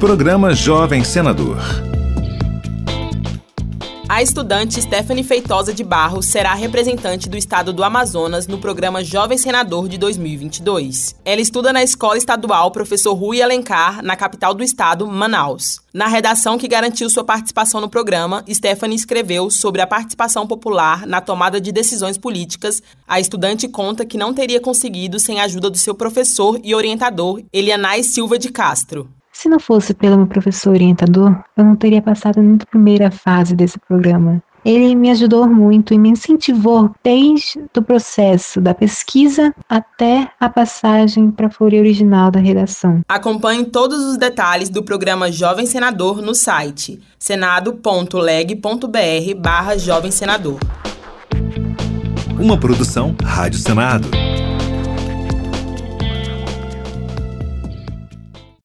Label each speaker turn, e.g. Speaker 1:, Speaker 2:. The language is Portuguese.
Speaker 1: Programa Jovem Senador.
Speaker 2: A estudante Stephanie Feitosa de Barros será representante do estado do Amazonas no programa Jovem Senador de 2022. Ela estuda na Escola Estadual Professor Rui Alencar, na capital do estado, Manaus. Na redação que garantiu sua participação no programa, Stephanie escreveu sobre a participação popular na tomada de decisões políticas. A estudante conta que não teria conseguido sem a ajuda do seu professor e orientador, Elianais Silva de Castro.
Speaker 3: Se não fosse pelo meu professor orientador, eu não teria passado nem da primeira fase desse programa. Ele me ajudou muito e me incentivou desde o processo da pesquisa até a passagem para a folha original da redação.
Speaker 2: Acompanhe todos os detalhes do programa Jovem Senador no site senado.leg.br barra Jovem Senador.
Speaker 1: Uma produção Rádio Senado.